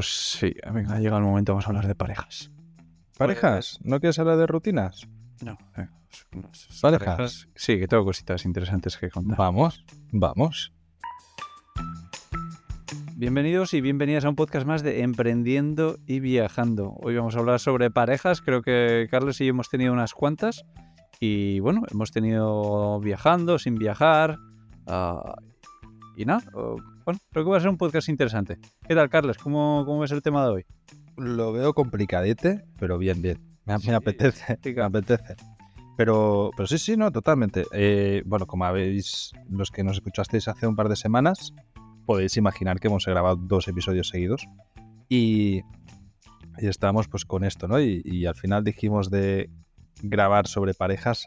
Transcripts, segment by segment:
pues sí, venga, llega el momento, vamos a hablar de parejas. ¿Parejas? ¿No quieres hablar de rutinas? No, unas ¿Parejas? Sí, que tengo cositas interesantes que contar. Vamos, vamos. Bienvenidos y bienvenidas a un podcast más de Emprendiendo y Viajando. Hoy vamos a hablar sobre parejas, creo que Carlos y yo hemos tenido unas cuantas y bueno, hemos tenido viajando, sin viajar ah, y nada, bueno, creo que va a ser un podcast interesante. ¿Qué tal Carlos? ¿Cómo, cómo ves el tema de hoy? Lo veo complicadete, pero bien, bien. Me, apetece, me apetece. Pero, pero sí, sí, no, totalmente. Eh, bueno, como habéis, los que nos escuchasteis hace un par de semanas, podéis imaginar que hemos grabado dos episodios seguidos. Y, y estábamos pues con esto, ¿no? Y, y al final dijimos de grabar sobre parejas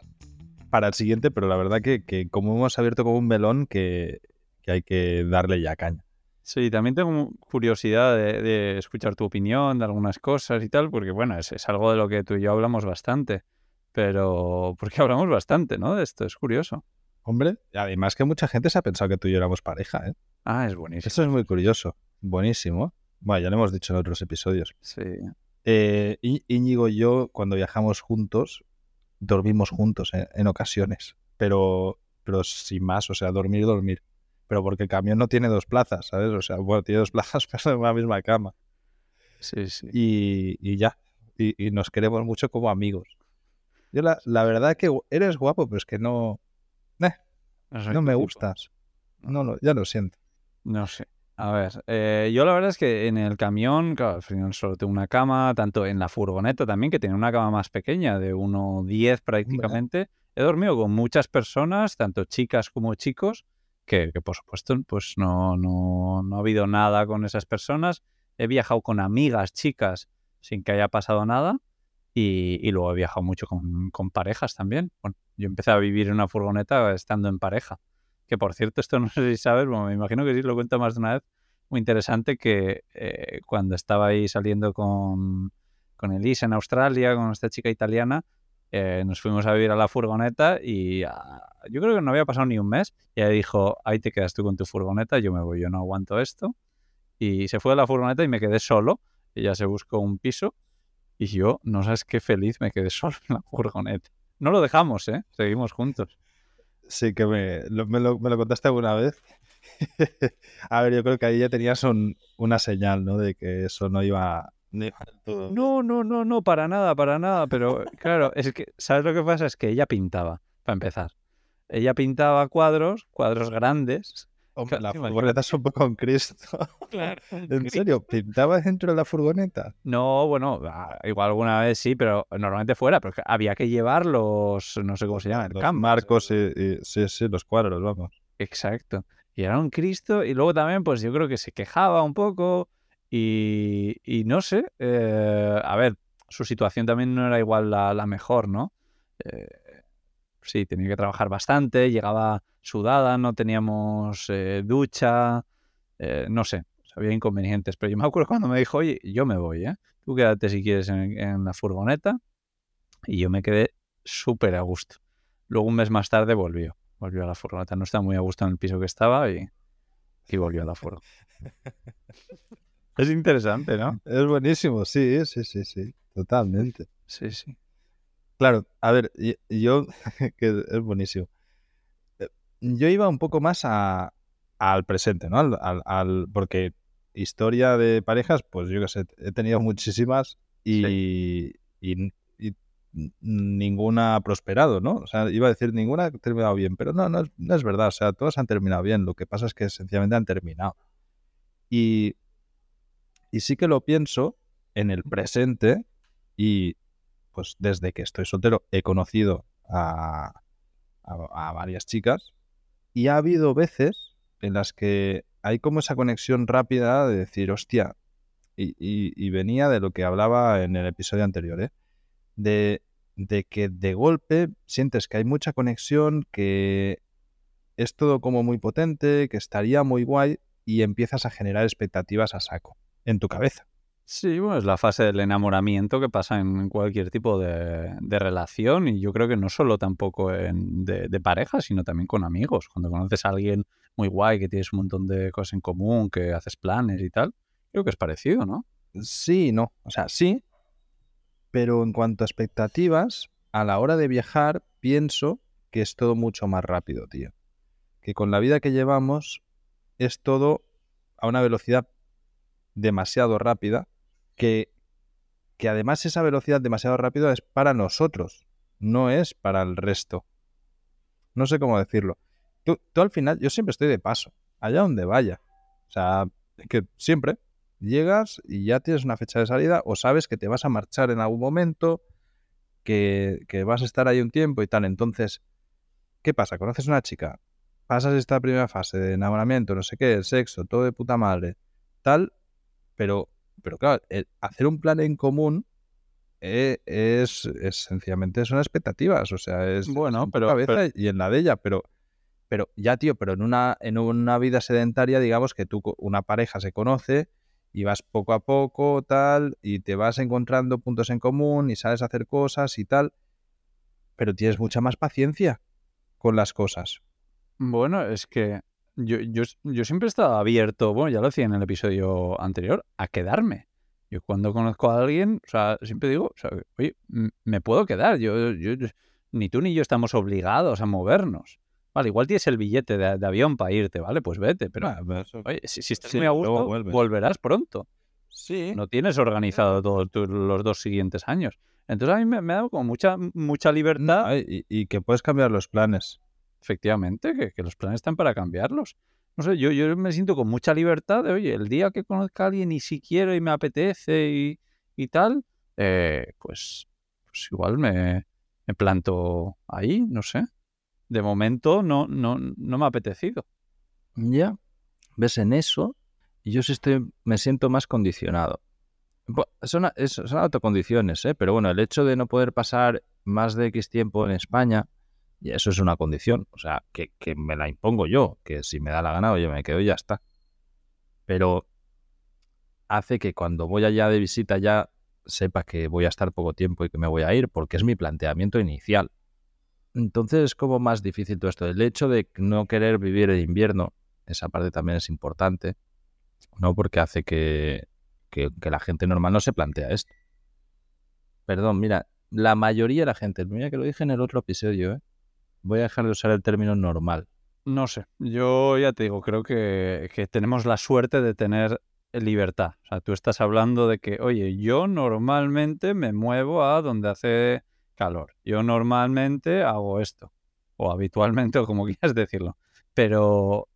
para el siguiente, pero la verdad que, que como hemos abierto como un melón que, que hay que darle ya caña. Sí, también tengo curiosidad de, de escuchar tu opinión de algunas cosas y tal, porque bueno, es, es algo de lo que tú y yo hablamos bastante, pero porque hablamos bastante, ¿no? De esto, es curioso. Hombre, además que mucha gente se ha pensado que tú y yo éramos pareja, ¿eh? Ah, es buenísimo. Eso es muy curioso. Buenísimo. Bueno, ya lo hemos dicho en otros episodios. Sí. Eh, Íñigo y yo, cuando viajamos juntos, dormimos juntos eh, en ocasiones. Pero, pero sin más, o sea, dormir, dormir. Pero porque el camión no tiene dos plazas, ¿sabes? O sea, bueno, tiene dos plazas, pero en la misma cama. Sí, sí. Y, y ya. Y, y nos queremos mucho como amigos. Yo la, la verdad que eres guapo, pero es que no, soy no me tipo. gustas. No, lo- ya lo siento. No sé. A ver, eh, yo la verdad es que en el camión, claro, al final solo tengo una cama, tanto en la furgoneta también, que tiene una cama más pequeña, de 1,10 prácticamente. He dormido con muchas personas, tanto chicas como chicos, que, por supuesto pues no, no, no ha habido nada con esas personas. He viajado con amigas chicas sin que haya pasado nada. Y, y luego he viajado mucho con, con parejas también. Bueno, yo empecé a vivir en una furgoneta estando en pareja. Que por cierto, esto no sé si sabes, bueno, me imagino que sí, lo cuento más de una vez. Muy interesante que eh, cuando estaba ahí saliendo con, con Elise en Australia, con esta chica italiana, eh, nos fuimos a vivir a la furgoneta y ah, yo creo que no había pasado ni un mes. Y ella dijo, ahí te quedas tú con tu furgoneta, yo me voy, yo no aguanto esto. Y se fue a la furgoneta y me quedé solo. Ella se buscó un piso y yo, no sabes qué feliz me quedé solo en la furgoneta. No lo dejamos, ¿eh? Seguimos juntos. Sí, que me lo, me lo- me lo contaste alguna vez. A ver, yo creo que ahí ya tenías un- una señal, ¿no? De que eso no iba, no. No, no, no, para nada, para nada. Pero claro, es que, ¿sabes lo que pasa? Es que ella pintaba, para empezar. Ella pintaba cuadros, cuadros grandes. Hombre, la Claro, furgoneta es un poco con Cristo. Claro. ¿En serio? ¿Pintabas dentro de la furgoneta? No, bueno, ah, igual alguna vez sí, pero normalmente fuera, porque había que llevar los, no sé cómo se llama, el Los marcos y, y- sí, sí, los cuadros, vamos. Exacto. Y era un Cristo y luego también, pues yo creo que se quejaba un poco y, no sé, eh, a ver, su situación también no era igual la, mejor, ¿no? Eh, sí, tenía que trabajar bastante, llegaba sudada, no teníamos eh, ducha, no sé, había inconvenientes, pero yo me acuerdo cuando me dijo, oye, yo me voy, ¿eh? Tú quédate si quieres en, la furgoneta y yo me quedé súper a gusto. Luego un mes más tarde volvió, volvió a la furgoneta, no estaba muy a gusto en el piso que estaba y volvió a la furgoneta. es interesante, ¿no? Es buenísimo, sí, sí, sí, sí, totalmente. Sí, sí. Claro, a ver, yo, que es buenísimo. Eh, Yo iba un poco más a, al presente, ¿no? Al, al- al- porque historia de parejas, pues yo qué sé, he tenido muchísimas y, y- y ninguna ha prosperado, ¿no? O sea, iba a decir ninguna ha terminado bien, pero no, no no es verdad. O sea, todas han terminado bien. Lo que pasa es que sencillamente han terminado. Y, y sí que lo pienso en el presente y pues desde que estoy soltero he conocido a, a- a varias chicas y ha habido veces en las que hay como esa conexión rápida de decir, hostia, y, y- y venía de lo que hablaba en el episodio anterior, ¿eh? de, de que de golpe sientes que hay mucha conexión, que es todo como muy potente, que estaría muy guay y empiezas a generar expectativas a saco en tu cabeza. Sí, bueno, es la fase del enamoramiento que pasa en cualquier tipo de, de relación y yo creo que no solo tampoco en, de, de pareja, sino también con amigos. Cuando conoces a alguien muy guay, que tienes un montón de cosas en común, que haces planes y tal, Creo que es parecido, ¿no? Sí, no. O sea, sí. Pero en cuanto a expectativas, a la hora de viajar, pienso que es todo mucho más rápido, tío. Que con la vida que llevamos es todo a una velocidad demasiado rápida, que, que además esa velocidad demasiado rápida es para nosotros, no es para el resto. No sé cómo decirlo. Tú, tú al final, yo siempre estoy de paso, allá donde vaya. O sea, que siempre llegas y ya tienes una fecha de salida o sabes que te vas a marchar en algún momento, que, que vas a estar ahí un tiempo y tal. Entonces, ¿qué pasa? Conoces una chica, pasas esta primera fase de enamoramiento, no sé qué, el sexo, todo de puta madre, tal, pero, pero claro, el hacer un plan en común eh, es, es, sencillamente son expectativas, o sea, es bueno, en tu pero, cabeza pero- y en la de ella, pero pero ya tío, pero en una en una vida sedentaria, digamos que tú una pareja se conoce y vas poco a poco tal y te vas encontrando puntos en común y sabes hacer cosas y tal, pero tienes mucha más paciencia con las cosas. Bueno, es que yo, yo, yo siempre he estado abierto, bueno, ya lo decía en el episodio anterior, a quedarme. Yo cuando conozco a alguien, o sea, siempre digo, o sea, oye, me puedo quedar. Yo, yo, yo- ni tú ni yo estamos obligados a movernos. Vale, igual tienes el billete de, de avión para irte, ¿vale? Pues vete, pero pero eso- oye, si, si estás sí, muy a gusto, volverás pronto. sí. No tienes organizado todos los dos siguientes años. Entonces a mí me, me ha dado como mucha, mucha libertad. Y, y que puedes cambiar los planes. Efectivamente, que, que los planes están para cambiarlos. No sé, yo, yo me siento con mucha libertad de, oye, el día que conozca a alguien y si quiero y me apetece y, y tal, eh, pues, pues igual me, me planto ahí, no sé. De momento no, no, no me ha apetecido. Ya. ¿Ves en eso? Yo sí estoy, me siento más condicionado. Son, son autocondiciones, ¿eh? Pero bueno, el hecho de no poder pasar más de X tiempo en España, y eso es una condición. O sea, que, me la impongo yo, que si me da la gana, oye, me quedo y ya está. Pero hace que cuando voy allá de visita ya sepa que voy a estar poco tiempo y que me voy a ir, porque es mi planteamiento inicial. Entonces es como más difícil todo esto. El hecho de no querer vivir el invierno, esa parte también es importante, ¿no? Porque hace que, que, que la gente normal no se plantea esto. Perdón, mira, la mayoría de la gente, mira que lo dije en el otro episodio, ¿eh? Voy a dejar de usar el término normal. No sé, yo ya te digo, creo que, que tenemos la suerte de tener libertad. O sea, tú estás hablando de que, oye, yo normalmente me muevo a donde hace calor. Yo normalmente hago esto. O habitualmente, o como quieras decirlo. Pero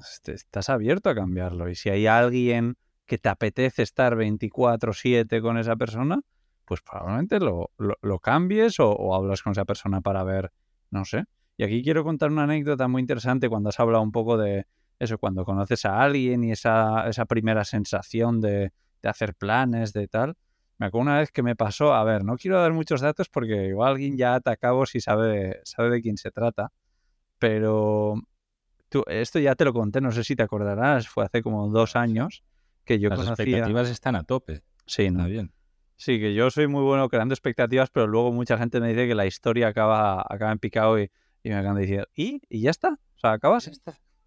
este, estás abierto a cambiarlo. Y si hay alguien que te apetece estar 24/7 con esa persona, pues probablemente lo, lo, cambies o hablas con esa persona para ver, no sé. Y aquí quiero contar una anécdota muy interesante cuando has hablado un poco de eso, cuando conoces a alguien y esa, esa primera sensación de, de hacer planes, de tal. Me acuerdo una vez que me pasó, a ver, no quiero dar muchos datos porque igual alguien ya ata cabos y sabe, sabe de quién se trata, pero tú, esto ya te lo conté, no sé si te acordarás, fue hace como dos años que yo Las conocía... expectativas están a tope. Sí, ¿no? Está bien. Sí, que yo soy muy bueno creando expectativas, pero luego mucha gente me dice que la historia acaba, acaba en picado y, y me acaban decir, ¿y? ¿Y ya está? O sea, ¿acabas?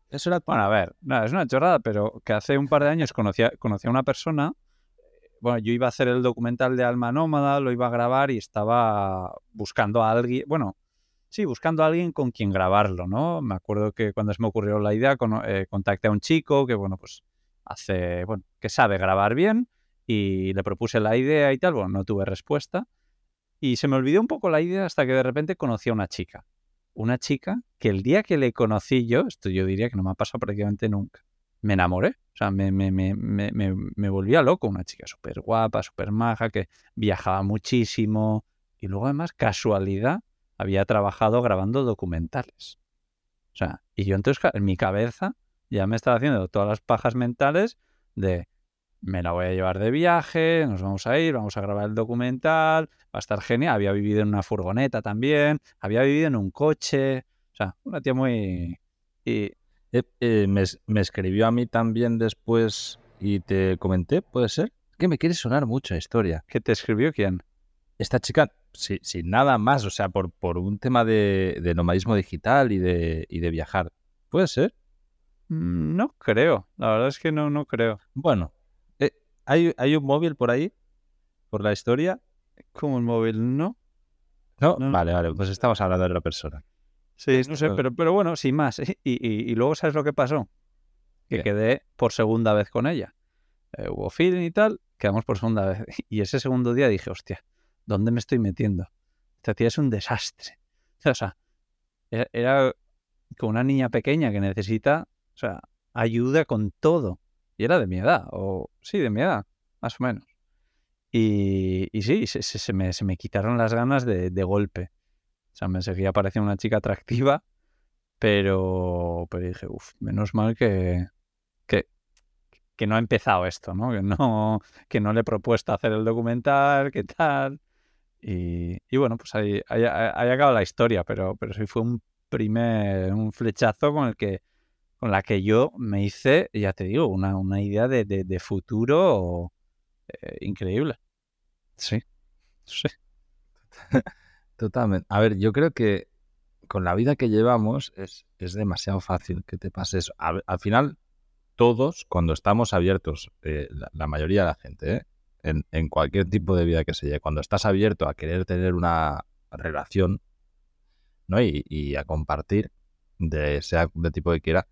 Eso era Bueno, a ver, no, es una chorrada, pero que hace un par de años conocí a, conocí a una persona. Bueno, yo iba a hacer el documental de Alma Nómada, lo iba a grabar y estaba buscando a alguien, bueno, sí, buscando a alguien con quien grabarlo, ¿no? Me acuerdo que cuando se me ocurrió la idea, cono- eh, contacté a un chico que, bueno, pues hace, bueno, que sabe grabar bien y le propuse la idea y tal, bueno, no tuve respuesta. Y se me olvidó un poco la idea hasta que de repente conocí a una chica. Una chica que el día que le conocí yo, esto yo diría que no me ha pasado prácticamente nunca, me enamoré. O sea, me, me, me, me, volvía loco. Una chica súper guapa, súper maja, que viajaba muchísimo. Y luego además, casualidad, había trabajado grabando documentales. O sea, y yo entonces en mi cabeza ya me estaba haciendo todas las pajas mentales de me la voy a llevar de viaje, nos vamos a ir, vamos a grabar el documental, va a estar genial. Había vivido en una furgoneta también, había vivido en un coche, o sea, una tía muy... Y Eh, eh, me, me escribió a mí también después y te comenté, ¿puede ser? Que me quiere sonar mucho la historia. ¿qué te escribió quién? Esta chica, si- sin nada más, o sea, por, por un tema de, de nomadismo digital y de, y de viajar. ¿Puede ser? Mm, No creo, la verdad es que no, no creo. Bueno, ¿Hay, ¿Hay un móvil por ahí? ¿Por la historia? Como el móvil, ¿no? No, vale, vale, pues estamos hablando de otra persona. Sí, no sé, pero, pero bueno, sin más. Y, luego, ¿sabes lo que pasó? Que quedé por segunda vez con ella. Eh, hubo feeling y tal, quedamos por segunda vez. Y ese segundo día dije, hostia, ¿dónde me estoy metiendo? Esta tía es un desastre. O sea, era, era como una niña pequeña que necesita, o sea, ayuda con todo. Y era de mi edad, o sí, de mi edad, más o menos. Y, sí, se, me, se, me, quitaron las ganas de, golpe. O sea, me seguía pareciendo una chica atractiva, pero, pero dije, uff, menos mal que, que, que, no ha empezado esto, ¿no? Que, ¿no? que no le he propuesto hacer el documental, qué tal. Y, y, bueno, pues ahí, ahí, ahí, acaba la historia, pero, pero sí fue un primer, un flechazo con el que con la que yo me hice, ya te digo, una, una idea de, de, futuro eh, increíble. Sí, sí. Totalmente. A ver, yo creo que con la vida que llevamos es, es demasiado fácil que te pase eso. al final, todos, cuando estamos abiertos, eh, la, mayoría de la gente, eh, en, en, cualquier tipo de vida que se lleve, cuando estás abierto a querer tener una relación ¿no? y, y a compartir, de sea de tipo que quiera,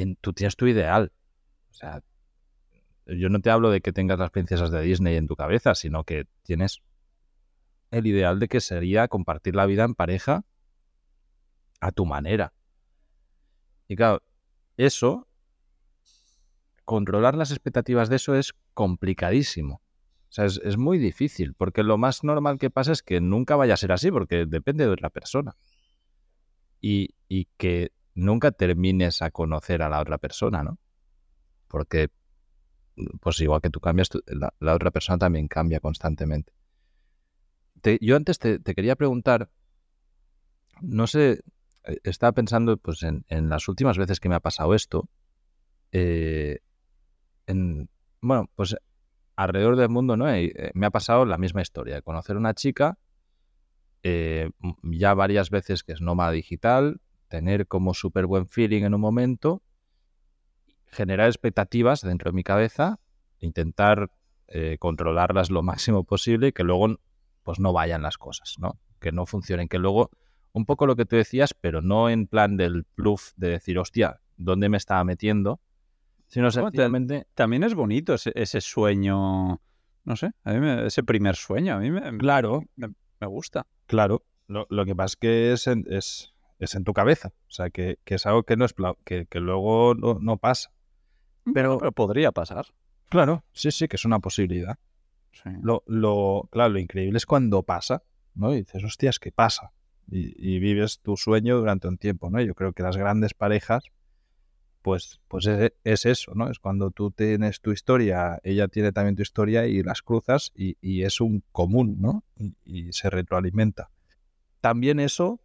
en, tú tienes tu ideal. O sea, yo no te hablo de que tengas las princesas de Disney en tu cabeza, sino que tienes el ideal de que sería compartir la vida en pareja a tu manera. Y claro, eso, controlar las expectativas de eso es complicadísimo. O sea, es, muy difícil, porque lo más normal que pasa es que nunca vaya a ser así, porque depende de otra persona. Y, y que nunca termines a conocer a la otra persona, ¿no? Porque pues igual que tú cambias, la, otra persona también cambia constantemente. yo antes te, quería preguntar, no sé, eh, estaba pensando pues en, las últimas veces que me ha pasado esto, eh, en, bueno, pues alrededor del mundo, ¿no? Eh, me ha pasado la misma historia, de conocer una chica, ya varias veces que es nómada digital, tener como súper buen feeling en un momento generar expectativas dentro de mi cabeza, intentar eh, controlarlas lo máximo posible y que luego pues no vayan las cosas, ¿no? Que no funcionen, que luego un poco lo que tú decías, pero no en plan del bluff de decir, hostia, ¿dónde me estaba metiendo? Sino sencillamente... también es bonito ese, sueño, no sé, a mí ese primer sueño, a mí me, claro, me, gusta. Claro, lo, que pasa es que es es, en tu cabeza, o sea, que, es algo que, no es, que, que luego no pasa. Pero, podría pasar. Claro, sí, sí, que es una posibilidad. Lo, lo, claro, lo increíble es cuando pasa, ¿no? Y dices, hostias, ¿qué pasa? Y, vives tu sueño durante un tiempo, ¿no? Yo creo que las grandes parejas, pues, pues es, eso, ¿no? Es cuando tú tienes tu historia, ella tiene también tu historia y las cruzas y, es un común, ¿no? Y, y, se retroalimenta. También eso,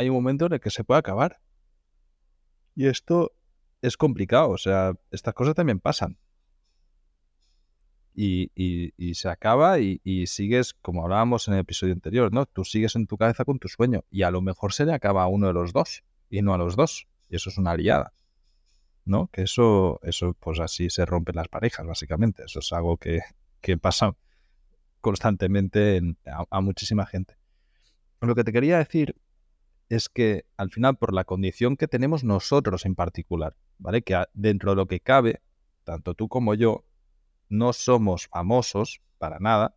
hay un momento en el que se puede acabar. Y esto es complicado, o sea, estas cosas también pasan. Y, y, se acaba y, sigues, como hablábamos en el episodio anterior, ¿no? Tú sigues en tu cabeza con tu sueño y a lo mejor se le acaba a uno de los dos y no a los dos. Y eso es una aliada, ¿no? Que eso, eso pues así se rompen las parejas, básicamente. Eso es algo que, que pasa constantemente a, a muchísima gente. Lo que te quería decir es que al final, por la condición que tenemos nosotros en particular, ¿vale? Que dentro de lo que cabe, tanto tú como yo, no somos famosos para nada,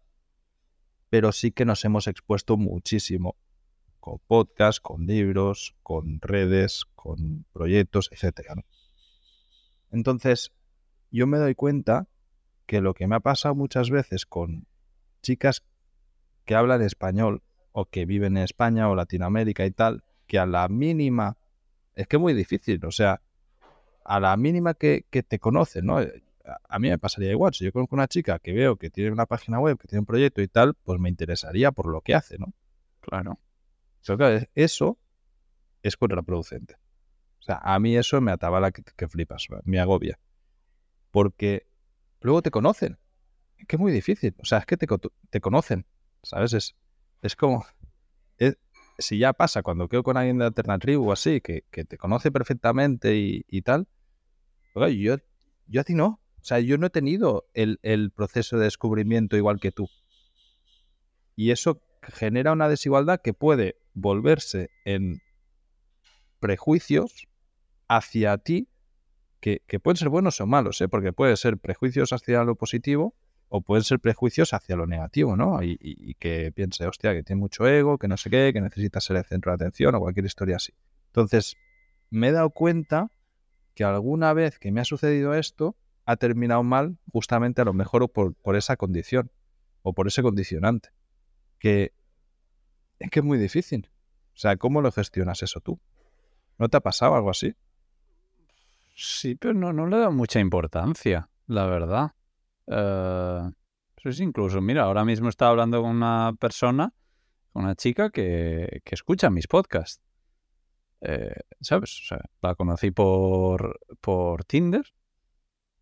pero sí que nos hemos expuesto muchísimo con podcasts, con libros, con redes, con proyectos, etcétera. Entonces, yo me doy cuenta que lo que me ha pasado muchas veces con chicas que hablan español o que viven en España o Latinoamérica y tal, que a la mínima, es que es muy difícil, o sea, a la mínima que, te conocen, ¿no? Eh, a, mí me pasaría igual, si yo conozco una chica que veo que tiene una página web, que tiene un proyecto y tal, pues me interesaría por lo que hace, ¿no? Claro. eso es contraproducente. O sea, a mí eso me ataba la que, flipas, me agobia. Porque luego te conocen. Es que es muy difícil. O sea, es que te, te conocen. ¿Sabes? Es, es como si ya pasa cuando quedo con alguien de alternativa o así, que, te conoce perfectamente y, tal, yo, yo a ti no. O sea, yo no he tenido el, el proceso de descubrimiento igual que tú. Y eso genera una desigualdad que puede volverse en prejuicios hacia ti, que, pueden ser buenos o malos, ¿eh? porque puede ser prejuicios hacia lo positivo o pueden ser prejuicios hacia lo negativo, ¿no? Y, que piense, hostia, que tiene mucho ego, que no sé qué, que necesita ser el centro de atención o cualquier historia así. Entonces, me he dado cuenta que alguna vez que me ha sucedido esto, ha terminado mal justamente a lo mejor por, por esa condición o por ese condicionante. Que es que es muy difícil. O sea, ¿cómo lo gestionas eso tú? ¿No te ha pasado algo así? Sí, pero no, no le da mucha importancia, la verdad. Eh, pues incluso, mira, ahora mismo estaba hablando con una persona, una chica que, que escucha mis podcasts. Eh, ¿Sabes? O sea, la conocí por, por Tinder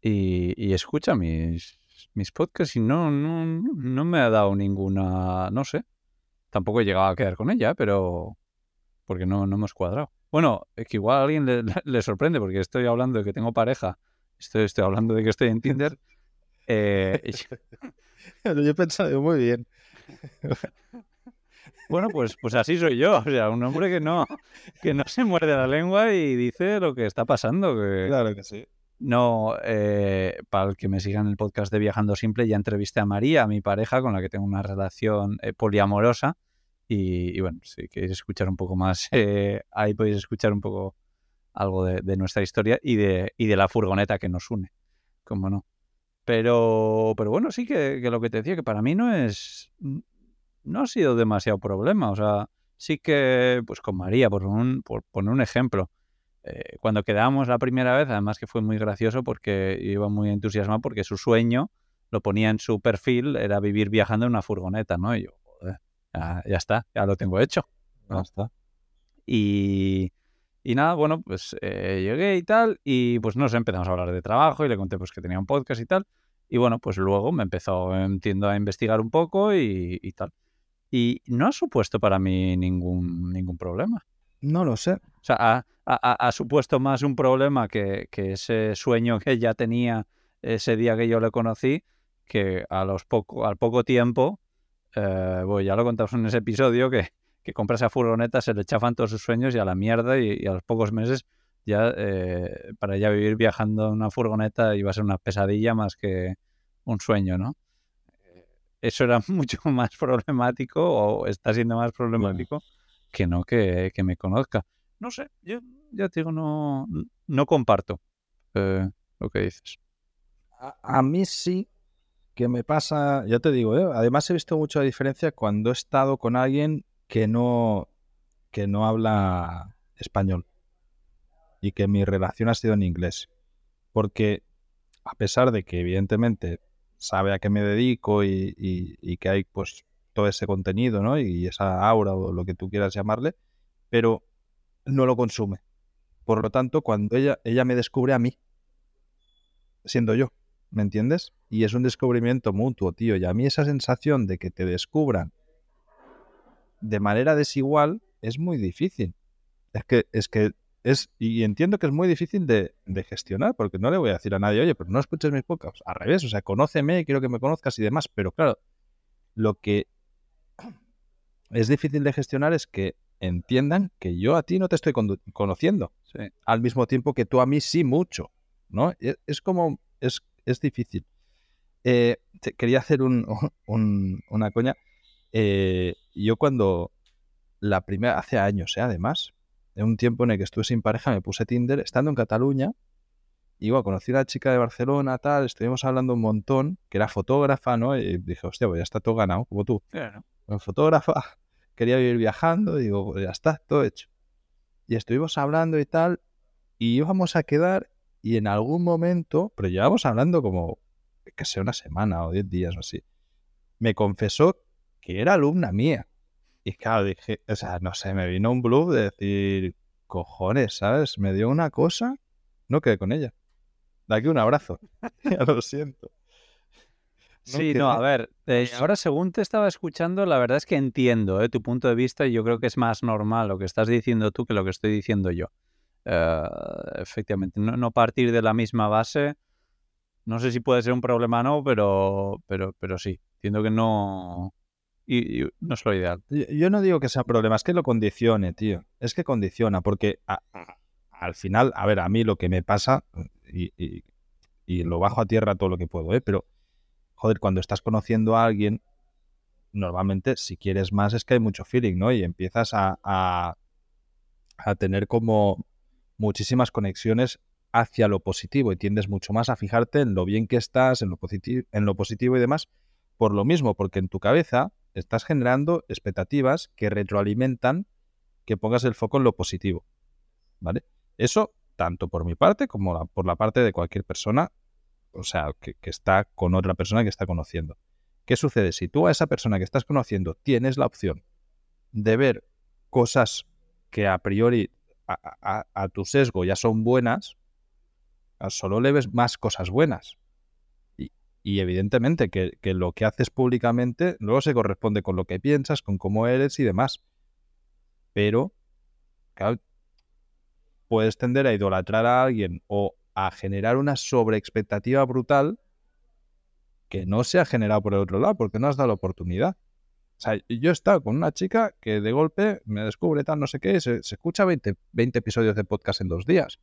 y, y escucha mis, mis podcasts y no, no, no me ha dado ninguna, no sé. Tampoco he llegado a quedar con ella, pero porque no, no hemos cuadrado. Bueno, es que igual a alguien le, sorprende porque estoy hablando de que tengo pareja, estoy, estoy hablando de que estoy en Tinder. Eh, yo he pensado muy bien. Bueno, pues, pues así soy yo. O sea, un hombre que no, que no se muerde la lengua y dice lo que está pasando. Claro que sí. No, eh, para el que me siga en el podcast de Viajando Simple, ya entrevisté a María, mi pareja, con la que tengo una relación eh, poliamorosa. Y, bueno, si queréis escuchar un poco más, eh, ahí podéis escuchar un poco algo de, nuestra historia y de, y de la furgoneta que nos une. Como no. Pero, pero bueno, sí que, que, lo que te decía, que para mí no es. No ha sido demasiado problema. O sea, sí que, pues con María, por, un, por poner un ejemplo eh, cuando quedamos la primera vez, además que fue muy gracioso porque iba muy entusiasmado porque su sueño lo ponía en su perfil, era vivir viajando en una furgoneta, ¿no? Y yo, joder, ya, está, ya lo tengo hecho. Ya está. Y, y nada, bueno, pues eh, llegué y tal, y pues nos empezamos a hablar de trabajo y le conté pues que tenía un podcast y tal. Y bueno, pues luego me empezó, entiendo, a investigar un poco y, y tal. Y no ha supuesto para mí ningún, ningún problema. No lo sé. O sea, ha, supuesto más un problema que, ese sueño que ella tenía ese día que yo le conocí, que a los poco, al poco tiempo, eh, ya lo contamos en ese episodio, que, que compra esa furgoneta, se le chafan todos sus sueños y a la mierda y, a los pocos meses ya eh, para ella vivir viajando en una furgoneta iba a ser una pesadilla más que un sueño, ¿no? Eso era mucho más problemático o está siendo más problemático que no que, me conozca. No sé, yo ya te digo, no, no comparto eh, lo que dices. A, mí sí que me pasa, ya te digo, ¿eh? además he visto mucha diferencia cuando he estado con alguien que no, que no habla español y que mi relación ha sido en inglés. Porque a pesar de que evidentemente sabe a qué me dedico y, y que hay pues todo ese contenido, ¿no? Y esa aura o lo que tú quieras llamarle, pero no lo consume. Por lo tanto, cuando ella, ella me descubre a mí, siendo yo, ¿me entiendes? Y es un descubrimiento mutuo, tío. Y a mí esa sensación de que te descubran de manera desigual es muy difícil. Es que, es que es, y entiendo que es muy difícil de, de, gestionar, porque no le voy a decir a nadie, oye, pero no escuches mis podcasts. Al revés, o sea, conóceme, quiero que me conozcas y demás. Pero claro, lo que es difícil de gestionar es que entiendan que yo a ti no te estoy conociendo, al mismo tiempo que tú a mí sí mucho, ¿no? E-, es, como, es, es difícil. Eh, quería hacer un, una coña. Eh, yo cuando la primera, hace años, ¿eh? además, en un tiempo en el que estuve sin pareja, me puse Tinder, estando en Cataluña, y bueno, conocí a una chica de Barcelona, tal, estuvimos hablando un montón, que era fotógrafa, ¿no? Y dije, hostia, pues ya está todo ganado, como tú. Claro. fotógrafa, quería vivir viajando, digo, pues ya está, todo hecho. Y estuvimos hablando y tal, y íbamos a quedar, y en algún momento, pero llevamos hablando como, que sea una semana o diez días o así, me confesó que era alumna mía. Y claro, dije, o sea, no sé, me vino un bluff de decir, cojones, ¿sabes? Me dio una cosa, no quedé con ella. De aquí un abrazo. ya lo siento. Sí, no, a ver, eh, ahora según te estaba escuchando, la verdad es que entiendo eh, tu punto de vista y yo creo que es más normal lo que estás diciendo tú que lo que estoy diciendo yo. Eh, efectivamente, no, partir de la misma base No sé si puede ser un problema o no, pero, pero, pero sí. Entiendo que no. Y, no es lo ideal. Yo, no digo que sea problema, es que lo condicione, tío. Es que condiciona, porque al final, a ver, a mí lo que me pasa, y, lo bajo a tierra todo lo que puedo, ¿eh? Pero, joder, cuando estás conociendo a alguien, normalmente si quieres más es que hay mucho feeling, ¿no? Y empiezas a, a, a tener como muchísimas conexiones hacia lo positivo y tiendes mucho más a fijarte en lo bien que estás, en lo, en lo positivo y demás, por lo mismo, porque en tu cabeza estás generando expectativas que retroalimentan que pongas el foco en lo positivo. ¿Vale? Eso, tanto por mi parte como por la parte de cualquier persona, o sea, que, está con otra persona que está conociendo. ¿Qué sucede? Si tú a esa persona que estás conociendo tienes la opción de ver cosas que a priori a, tu sesgo ya son buenas, solo le ves más cosas buenas. Y, evidentemente que, lo que haces públicamente luego se corresponde con lo que piensas, con cómo eres y demás. Pero, puedes tender a idolatrar a alguien o a generar una sobreexpectativa brutal que no se ha generado por el otro lado, porque no has dado la oportunidad. O sea, yo he estado con una chica que de golpe me descubre tal, no sé qué, se, escucha 20, 20, episodios de podcast en dos días.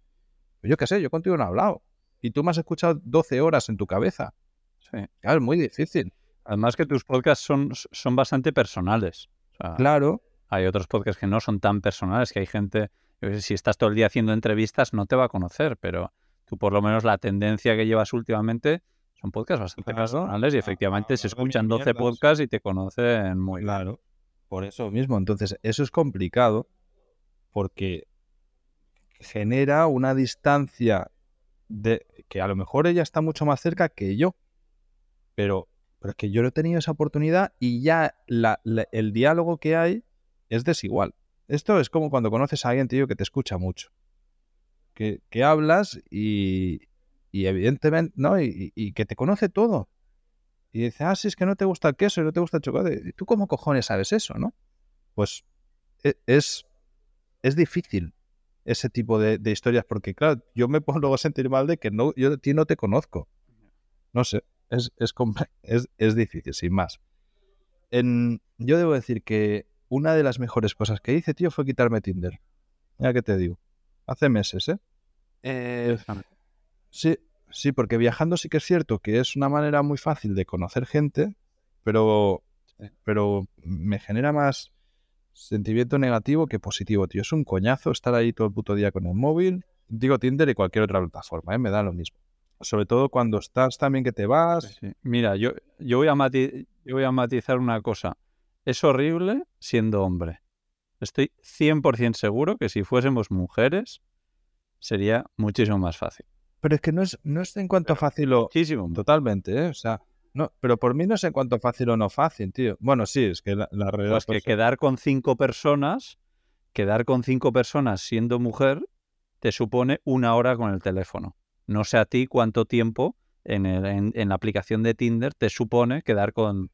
Yo qué sé, yo contigo no he hablado. Y tú me has escuchado 12 horas en tu cabeza. Sí. Claro, es muy difícil. Además que tus podcasts son, son bastante personales. claro. Hay otros podcasts que no son tan personales, que hay gente, si estás todo el día haciendo entrevistas no te va a conocer, pero tú por lo menos la tendencia que llevas últimamente son podcasts bastante personales y efectivamente se escuchan 12 podcasts y te conocen muy Claro, por eso mismo. Entonces, eso es complicado porque genera una distancia de que a lo mejor ella está mucho más cerca que yo, pero, pero es que yo no he tenido esa oportunidad y ya el diálogo que hay es desigual. Esto es como cuando conoces a alguien, tío, que te escucha mucho. Que, que hablas y, y evidentemente, ¿no? Y, que te conoce todo. Y dice, ah, si es que no te gusta el queso y no te gusta el chocolate. ¿Y tú cómo cojones sabes eso, no? Pues e, es, es difícil ese tipo de, historias porque, claro, yo me puedo luego sentir mal de que no, yo a ti no te conozco. No sé, es, es, es, es difícil, sin más. En, yo debo decir que una de las mejores cosas que hice, tío, fue quitarme Tinder. Mira que te digo. Hace meses, ¿eh? eh Sí, sí, porque viajando sí que es cierto que es una manera muy fácil de conocer gente, pero, pero me genera más sentimiento negativo que positivo, tío. Es un coñazo estar ahí todo el puto día con el móvil. Digo Tinder y cualquier otra plataforma, ¿eh? me da lo mismo. Sobre todo cuando estás también que te vas. Mira, yo, yo, voy a yo voy a matizar una cosa. Es horrible siendo hombre. Estoy 100% seguro que si fuésemos mujeres sería muchísimo más fácil. Pero es que no es, no es en cuanto fácil o... Muchísimo. Totalmente, ¿eh? O sea, no, pero por mí no es en cuanto fácil o no fácil, tío. Bueno, sí, es que la, realidad... es pues que quedar con cinco personas, quedar con cinco personas siendo mujer, te supone una hora con el teléfono. No sé a ti cuánto tiempo en, en, la aplicación de Tinder te supone quedar con,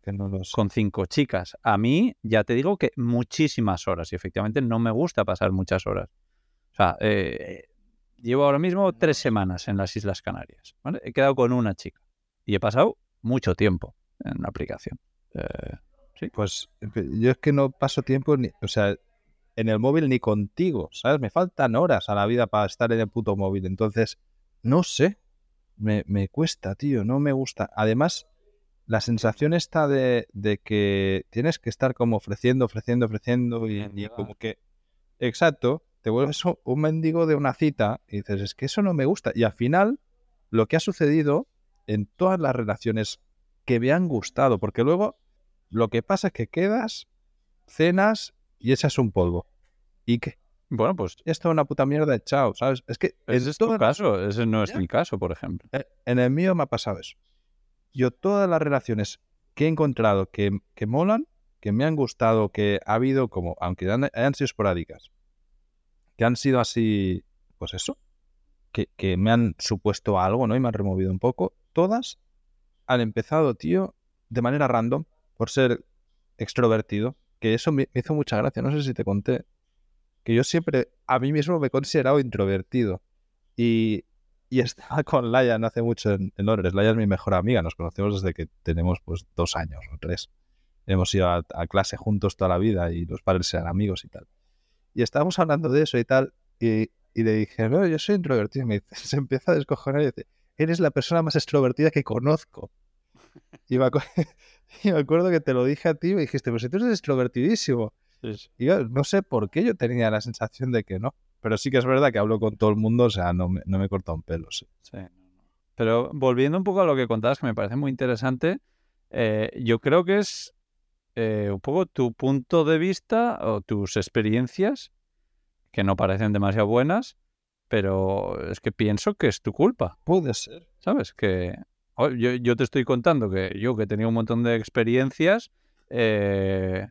con cinco chicas. A mí, ya te digo que muchísimas horas y efectivamente no me gusta pasar muchas horas. O sea, eh, Llevo ahora mismo tres semanas en las Islas Canarias. He quedado con una chica y he pasado mucho tiempo en la aplicación. Eh, ¿sí? Pues yo es que no paso tiempo, ni, o sea, en el móvil ni contigo, ¿sabes? Me faltan horas a la vida para estar en el puto móvil. Entonces, no sé, me, cuesta, tío, no me gusta. Además, la sensación está de, que tienes que estar como ofreciendo, ofreciendo, ofreciendo y, y como que... Exacto, te vuelves un mendigo de una cita y dices, es que eso no me gusta. Y al final, lo que ha sucedido en todas las relaciones que me han gustado, porque luego lo que pasa es que quedas, cenas y echas un polvo. ¿Y qué? Bueno, pues esto es una puta mierda, chao, ¿sabes? Es que ese es tu caso, ese no es mi caso, por ejemplo. Eh, en el mío me ha pasado eso. Yo todas las relaciones que he encontrado que, que molan, que me han gustado, que ha habido como, aunque hayan sido esporádicas, que han sido así, pues eso, que, me han supuesto algo, ¿no? Y me han removido un poco. Todas han empezado, tío, de manera random, por ser extrovertido, que eso me hizo mucha gracia. No sé si te conté, que yo siempre a mí mismo me he considerado introvertido. Y, y estaba con Laia no hace mucho en, Londres. Laia es mi mejor amiga, nos conocemos desde que tenemos pues dos años o tres. Hemos ido a, clase juntos toda la vida y los padres eran amigos y tal. Y estábamos hablando de eso y tal, y, le dije, no, yo soy introvertido. Y me dice, se empieza a descojonar y dice, eres la persona más extrovertida que conozco. Y me, acuerdo que te lo dije a ti y me dijiste, pues tú eres extrovertidísimo. Y yo no sé por qué yo tenía la sensación de que no. Pero sí que es verdad que hablo con todo el mundo, o sea, no me, no me corta un pelo. Sí. Pero volviendo un poco a lo que contabas, que me parece muy interesante, eh, yo creo que es eh, un poco tu punto de vista o tus experiencias, que no parecen demasiado buenas, pero es que pienso que es tu culpa. Puede ser. ¿Sabes? Que oh, yo, te estoy contando que yo que he tenido un montón de experiencias, eh,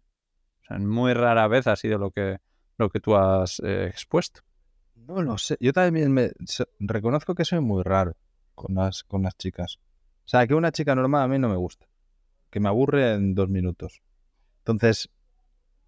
muy rara vez ha sido lo que lo que tú has eh, expuesto. No lo sé. Yo también me reconozco que soy muy raro con las, con las chicas. O sea, que una chica normal a mí no me gusta. Que me aburre en dos minutos. Entonces,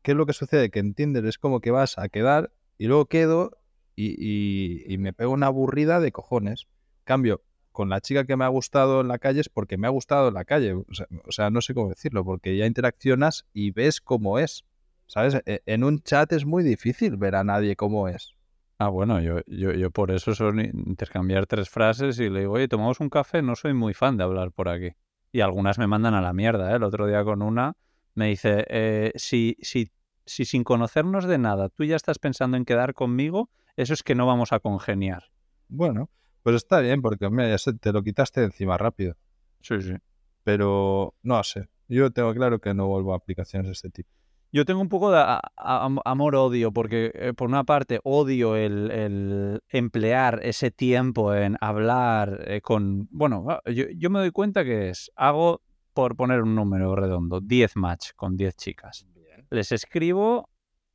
¿qué es lo que sucede? Que entiendes, es como que vas a quedar y luego quedo y, y me pego una aburrida de cojones. Cambio, con la chica que me ha gustado en la calle es porque me ha gustado en la calle. O sea, o sea, no sé cómo decirlo, porque ya interaccionas y ves cómo es. ¿Sabes? E, en un chat es muy difícil ver a nadie cómo es. Ah, bueno, yo, yo, yo por eso suelo intercambiar tres frases y le digo, oye, tomamos un café, no soy muy fan de hablar por aquí. Y algunas me mandan a la mierda, ¿eh? El otro día con una me dice, eh, si, si, si sin conocernos de nada tú ya estás pensando en quedar conmigo, eso es que no vamos a congeniar. Bueno, pues está bien, porque mira, ya te lo quitaste de encima rápido. Sí, sí. Pero no sé, yo tengo claro que no vuelvo a aplicaciones de este tipo. Yo tengo un poco de amor-odio, porque eh, por una parte odio el, emplear ese tiempo en hablar eh, con... Bueno, ah, yo, me doy cuenta que es, hago, por poner un número redondo, 10 match con 10 chicas. Les escribo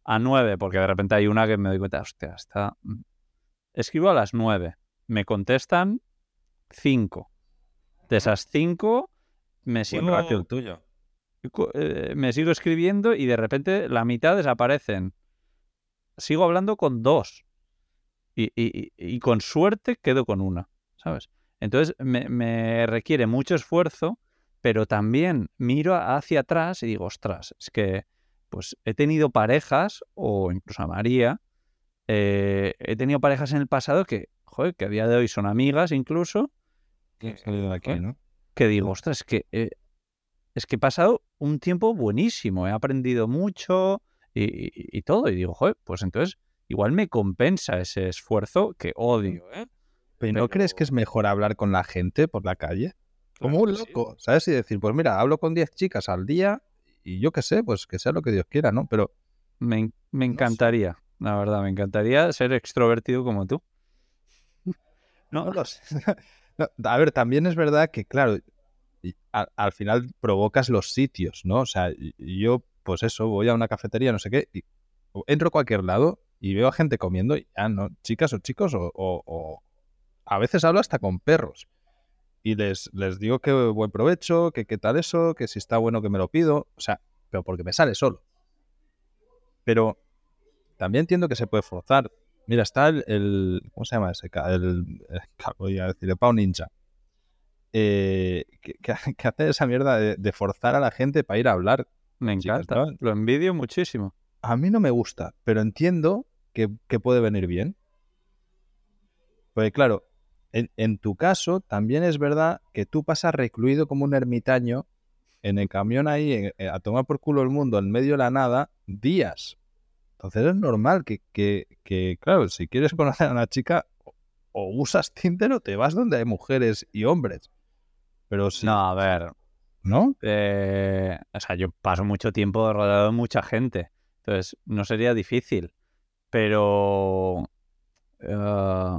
a 9, porque de repente hay una que me doy cuenta, hostia, está... Mm". Escribo a las 9, me contestan 5. De esas 5 me sigo... el tuyo. Eh, me sigo escribiendo y de repente la mitad desaparecen. Sigo hablando con dos. Y, con suerte quedo con una, ¿sabes? Entonces me, requiere mucho esfuerzo, pero también miro hacia atrás y digo, ostras, es que pues he tenido parejas, o incluso a María, eh, he tenido parejas en el pasado que, joder, que a día de hoy son amigas incluso. Que, de aquí, ¿no? que digo, ostras, es que eh, es que he pasado un tiempo buenísimo, he aprendido mucho y, todo. Y digo, joder, pues entonces igual me compensa ese esfuerzo que odio, ¿eh? Pero ¿no crees que es mejor hablar con la gente por la calle? Como un loco, ¿sabes? Y decir, pues mira, hablo con 10 chicas al día y yo qué sé, pues que sea lo que Dios quiera, ¿no? Pero... Me, encantaría, la verdad, me encantaría ser extrovertido como tú. No, no lo sé. a ver, también es verdad que, claro, al, final provocas los sitios, ¿no? O sea, yo, pues eso, voy a una cafetería, no sé qué, y entro a cualquier lado y veo a gente comiendo y ya, ¿no? Chicas o chicos, o, a veces hablo hasta con perros. Y les, les digo que buen provecho, que qué tal eso, que si está bueno que me lo pido. O sea, pero porque me sale solo. Pero también entiendo que se puede forzar. Mira, está el, ¿cómo se llama ese? El, el, voy a decir, el Pau Ninja. Eh, que, hace esa mierda de, forzar a la gente para ir a hablar. Me encanta, lo envidio muchísimo. A mí no me gusta, pero entiendo que, puede venir bien. Pues claro, en, tu caso también es verdad que tú pasas recluido como un ermitaño en el camión ahí eh, a tomar por culo el mundo en medio de la nada días. Entonces es normal que, que claro, si quieres conocer a una chica, o usas Tinder o te vas donde hay mujeres y hombres. Pero sí. No, a ver. ¿No? Eh, o sea, yo paso mucho tiempo rodeado de mucha gente. Entonces, no sería difícil. Pero. Eh,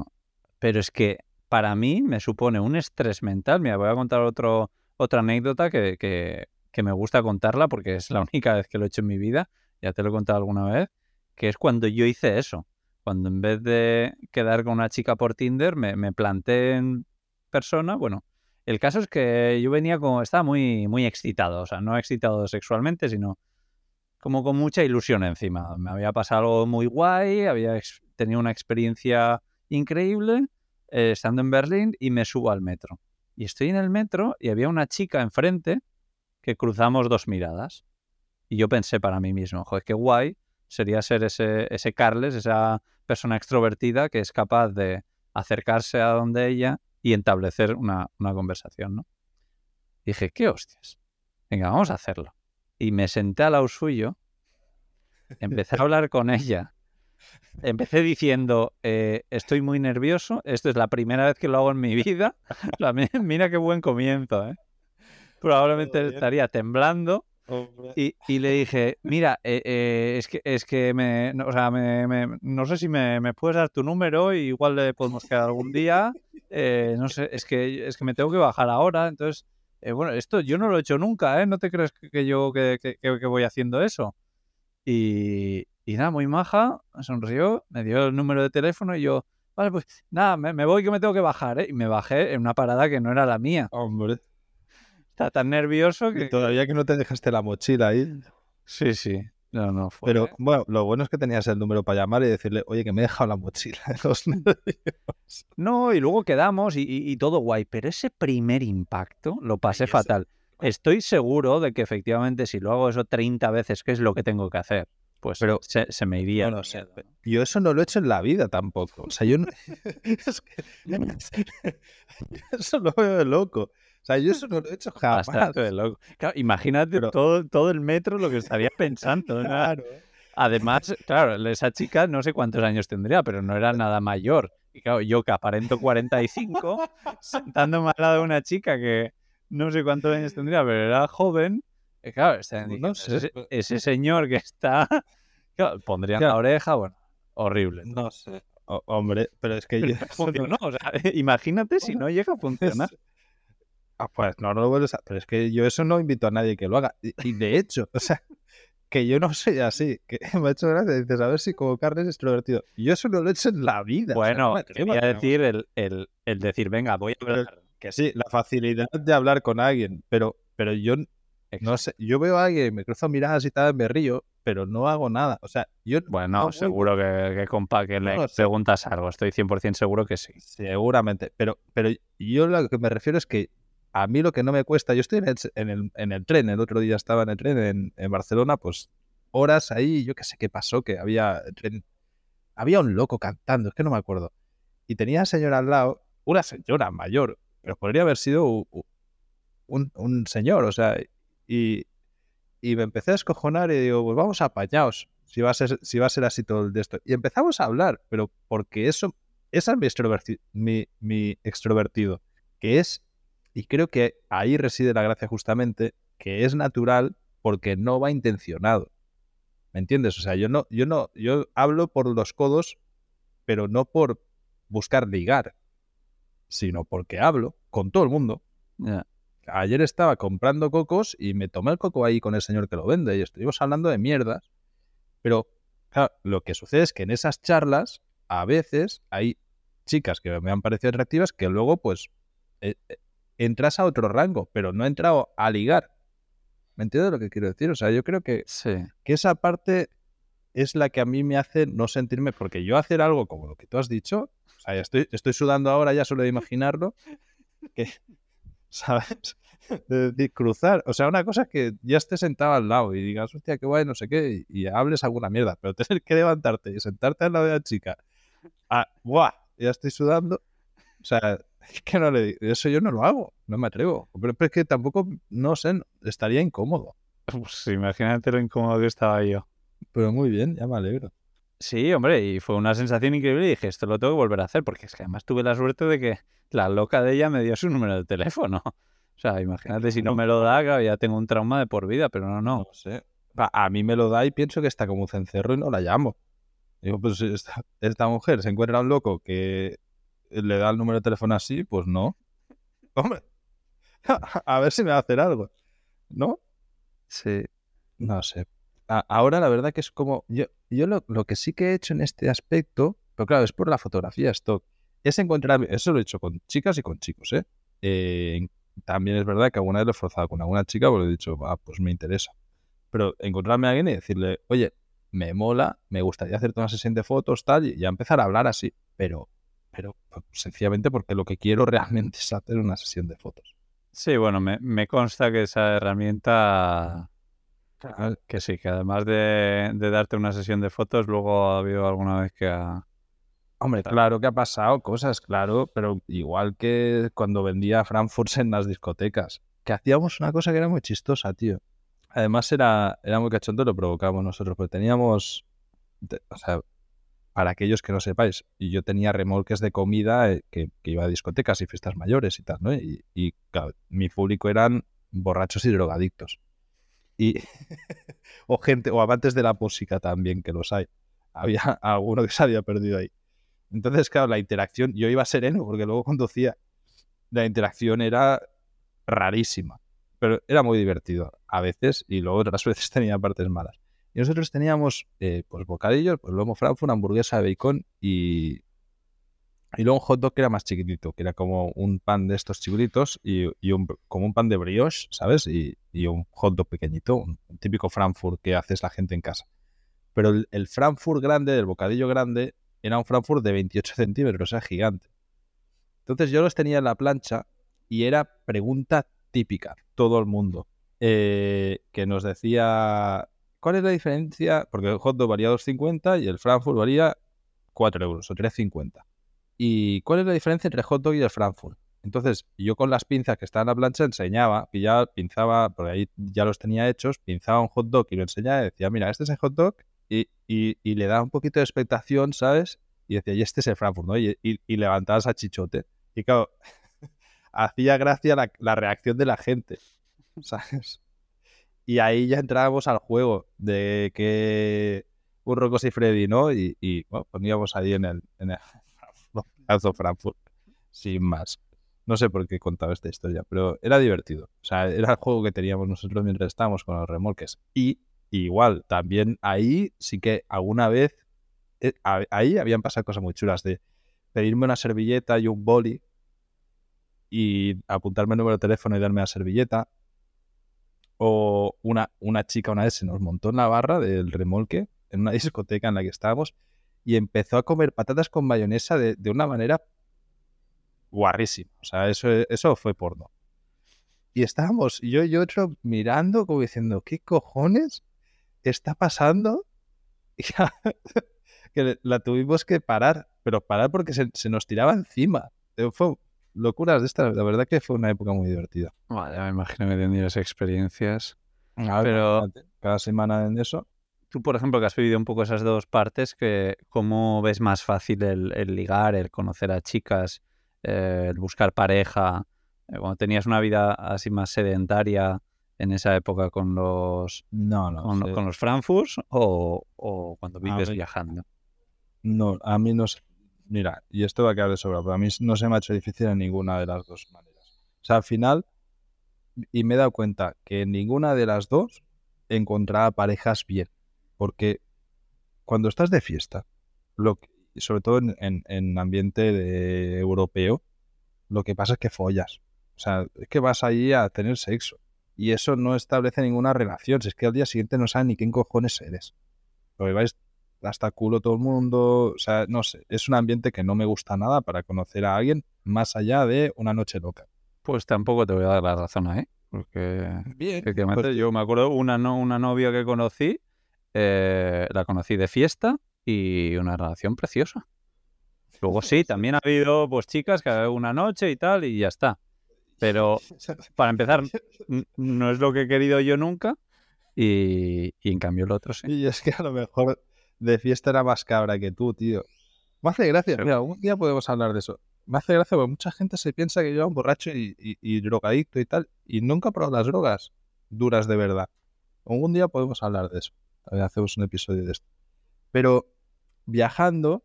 pero es que para mí me supone un estrés mental. Mira, voy a contar otro, otra anécdota que, que, me gusta contarla porque es la única vez que lo he hecho en mi vida. Ya te lo he contado alguna vez. Que es cuando yo hice eso. Cuando en vez de quedar con una chica por Tinder, me, me planté en persona. Bueno, el caso es que yo venía como, estaba muy, muy excitado, o sea, no excitado sexualmente, sino como con mucha ilusión encima. Me había pasado algo muy guay, había tenido una experiencia increíble eh, estando en Berlín y me subo al metro. Y estoy en el metro y había una chica enfrente que cruzamos dos miradas. Y yo pensé para mí mismo, joder, qué guay sería ser ese, ese Carles, esa persona extrovertida que es capaz de acercarse a donde ella y establecer una, una conversación, ¿no? dije, ¿qué hostias? Venga, vamos a hacerlo. Y me senté al lado suyo, empecé a hablar con ella. Empecé diciendo, eh, estoy muy nervioso, esto es la primera vez que lo hago en mi vida. Mira qué buen comienzo, ¿eh? Probablemente estaría temblando. Y, y, le dije, mira, eh, eh, es que es que me, no, o sea, me, me, no sé si me, me, puedes dar tu número, y igual le podemos quedar algún día. no sé, es que es que me tengo que bajar ahora, entonces eh, bueno, esto yo no lo he hecho nunca, ¿eh? No te crees que, yo que, que, voy haciendo eso. Y, y, nada, muy maja, me sonrió, me dio el número de teléfono y yo, vale, pues nada, me, voy que me tengo que bajar, ¿eh? Y me bajé en una parada que no era la mía. Hombre. Está tan nervioso que... todavía que no te dejaste la mochila ahí. Sí, sí. No, no fue. Pero bueno, lo bueno es que tenías el número para llamar y decirle, oye, que me he dejado la mochila los nervios. No, y luego quedamos y, todo guay. Pero ese primer impacto lo pasé fatal. Estoy seguro de que efectivamente si lo hago eso 30 veces, que es lo que tengo que hacer, pues pero, se, me iría. No, yo eso no lo he hecho en la vida tampoco. O sea, yo no... es que... eso lo veo de loco. O sea, yo eso no lo he hecho jamás. Loco. imagínate todo, todo el metro lo que estaría pensando. Claro. Además, claro, esa chica no sé cuántos años tendría, pero no era nada mayor. Y claro, yo que aparento 45, sentándome al lado de una chica que no sé cuántos años tendría, pero era joven. Y claro, no sé. ese, señor que está. Claro, pondría la oreja, bueno, horrible. No sé. hombre, pero es que. funcionó. O sea, imagínate si no llega a funcionar. Ah, pues no, no lo vuelves a... Pero es que yo eso no invito a nadie que lo haga. Y, de hecho, o sea, que yo no soy así. Que me ha hecho gracia. Dices, a ver si como Carles es extrovertido. Yo eso no lo he hecho en la vida. Bueno, o decir el, el, el, decir, venga, voy a hablar. Que sí, la facilidad de hablar con alguien. Pero, pero yo no sé. Yo veo a alguien, me cruzo miradas y tal, me río, pero no hago nada. O sea, yo. Bueno, seguro que, que, compa, que le preguntas algo. Estoy 100% seguro que sí. Seguramente. Pero, pero yo lo que me refiero es que a mí lo que no me cuesta, yo estoy en el, en el, tren, el otro día estaba en el tren en, Barcelona, pues horas ahí, yo qué sé qué pasó, que había había un loco cantando, es que no me acuerdo. Y tenía a señora al lado, una señora mayor, pero podría haber sido un, señor, o sea, y, y, me empecé a escojonar y digo, pues vamos a apañaos, si va a ser, si va a ser así todo esto. Y empezamos a hablar, pero porque eso, esa es mi extrovertido, que es y creo que ahí reside la gracia justamente, que es natural porque no va intencionado. ¿Me entiendes? O sea, yo no, yo no, yo hablo por los codos, pero no por buscar ligar, sino porque hablo con todo el mundo. Ayer estaba comprando cocos y me tomé el coco ahí con el señor que lo vende y estuvimos hablando de mierdas. Pero lo que sucede es que en esas charlas a veces hay chicas que me han parecido atractivas que luego pues eh, eh, entras a otro rango, pero no he entrado a ligar. ¿Me entiendes lo que quiero decir? O sea, yo creo que, que esa parte es la que a mí me hace no sentirme, porque yo hacer algo como lo que tú has dicho, o sea, estoy, estoy sudando ahora ya solo de imaginarlo, que, ¿sabes? De, de, cruzar, o sea, una cosa es que ya estés sentado al lado y digas, hostia, qué guay, no sé qué, y, hables alguna mierda, pero tener que levantarte y sentarte al lado de la chica, ah, ¡buah! Ya estoy sudando, o sea, es que no le eso yo no lo hago, no me atrevo. Pero, es que tampoco, no sé, estaría incómodo. Pues imagínate lo incómodo que estaba yo. Pero muy bien, ya me alegro. Sí, hombre, y fue una sensación increíble y dije, esto lo tengo que volver a hacer, porque es que además tuve la suerte de que la loca de ella me dio su número de teléfono. O sea, imagínate si no me lo da, ya tengo un trauma de por vida, pero no, no. No sé. A mí me lo da y pienso que está como un cencerro y no la llamo. Digo, pues esta, esta mujer se encuentra un loco que le da el número de teléfono así, pues no. Hombre, a ver si me va a hacer algo. ¿No? Sí. No sé. ahora la verdad que es como. Yo, yo lo, que sí que he hecho en este aspecto, pero claro, es por la fotografía stock, es encontrarme. Eso lo he hecho con chicas y con chicos, ¿eh? eh también es verdad que alguna vez lo he forzado con alguna chica porque he dicho, ah, pues me interesa. Pero encontrarme a alguien y decirle, oye, me mola, me gustaría hacerte una sesión de fotos, tal, y ya empezar a hablar así. Pero pero pues, sencillamente porque lo que quiero realmente es hacer una sesión de fotos. Sí, bueno, me, me consta que esa herramienta, que sí, que además de, de, darte una sesión de fotos, luego ha habido alguna vez que ha... Hombre, claro que ha pasado cosas, claro, pero igual que cuando vendía Frankfurt en las discotecas, que hacíamos una cosa que era muy chistosa, tío. Además era, era muy cachondo, lo provocábamos nosotros, porque teníamos, o sea, para aquellos que no sepáis, yo tenía remolques de comida eh, que, iba a discotecas y fiestas mayores y tal, ¿no? Y, mi público eran borrachos y drogadictos. Y, o gente, o amantes de la música también, que los hay. Había alguno que se había perdido ahí. Entonces, claro, la interacción, yo iba sereno porque luego conducía. La interacción era rarísima, pero era muy divertido a veces y luego otras veces tenía partes malas. Y nosotros teníamos eh, pues bocadillos, pues luego Frankfurt, hamburguesa de bacon y, y luego un hot dog que era más chiquitito, que era como un pan de estos chiquititos y, un, como un pan de brioche, ¿sabes? Y, un hot dog pequeñito, un, típico Frankfurt que haces la gente en casa. Pero el, Frankfurt grande, el bocadillo grande, era un Frankfurt de 28 centímetros, o sea, gigante. Entonces yo los tenía en la plancha y era pregunta típica, todo el mundo, eh, que nos decía, ¿cuál es la diferencia? Porque el hot dog valía 2,50 y el Frankfurt valía 4 euros o 3,50. ¿Y cuál es la diferencia entre el hot dog y el Frankfurt? Entonces, yo con las pinzas que estaban en la plancha enseñaba, ya pinzaba, porque ahí ya los tenía hechos, pinzaba un hot dog y lo enseñaba y decía, mira, este es el hot dog y, le daba un poquito de expectación, ¿sabes? Y decía, y este es el Frankfurt, ¿no? Y, y levantabas a chichote. Y claro, hacía gracia la, la reacción de la gente, ¿sabes? Y ahí ya entrábamos al juego de que un Rocos y Freddy, ¿no? Y, bueno, poníamos ahí en el, en el Frankfurt, sin más. No sé por qué he contado esta historia, pero era divertido. O sea, era el juego que teníamos nosotros mientras estábamos con los remolques. Y igual, también ahí sí que alguna vez, eh, ahí habían pasado cosas muy chulas de pedirme una servilleta y un boli y apuntarme el número de teléfono y darme la servilleta. O una, una chica una vez se nos montó en la barra del remolque, en una discoteca en la que estábamos, y empezó a comer patatas con mayonesa de, una manera guarrísima. O sea, eso, eso fue porno. Y estábamos yo y otro mirando como diciendo, ¿qué cojones está pasando? Y que la tuvimos que parar, pero parar porque se, se nos tiraba encima. Fue, locuras de esta, la verdad que fue una época muy divertida. Vale, me imagino que tendrías experiencias. pero cada semana en eso. Tú, por ejemplo, que has vivido un poco esas dos partes, que ¿cómo ves más fácil el, ligar, el conocer a chicas, eh, el buscar pareja? Eh, cuando tenías una vida así más sedentaria en esa época con los no, no, con, los Frankfurts o, o cuando vives viajando. No, a mí no sé mira, y esto va a quedar de sobra, pero a mí no se me ha hecho difícil en ninguna de las dos maneras. O sea, al final, y me he dado cuenta que en ninguna de las dos encontraba parejas bien, porque cuando estás de fiesta, lo sobre todo en, en, ambiente de europeo, lo que pasa es que follas. O sea, es que vas ahí a tener sexo. Y eso no establece ninguna relación. Si es que al día siguiente no sabes ni quién cojones eres. Porque vais hasta culo todo el mundo, o sea, no sé, es un ambiente que no me gusta nada para conocer a alguien más allá de una noche loca. Pues tampoco te voy a dar la razón, ¿eh? Porque Bien, pues yo me acuerdo una, no, una novia que conocí, eh, la conocí de fiesta y una relación preciosa. Luego sí, también ha habido pues chicas que una noche y tal y ya está. Pero para empezar, no es lo que he querido yo nunca y, y en cambio el otro sí. Y es que a lo mejor de fiesta era más cabra que tú, tío. Me hace gracia, mira, algún día podemos hablar de eso. Me hace gracia porque mucha gente se piensa que yo era un borracho y, drogadicto y tal, y nunca he probado las drogas duras de verdad. Algún día podemos hablar de eso. Hacemos un episodio de esto. Pero viajando,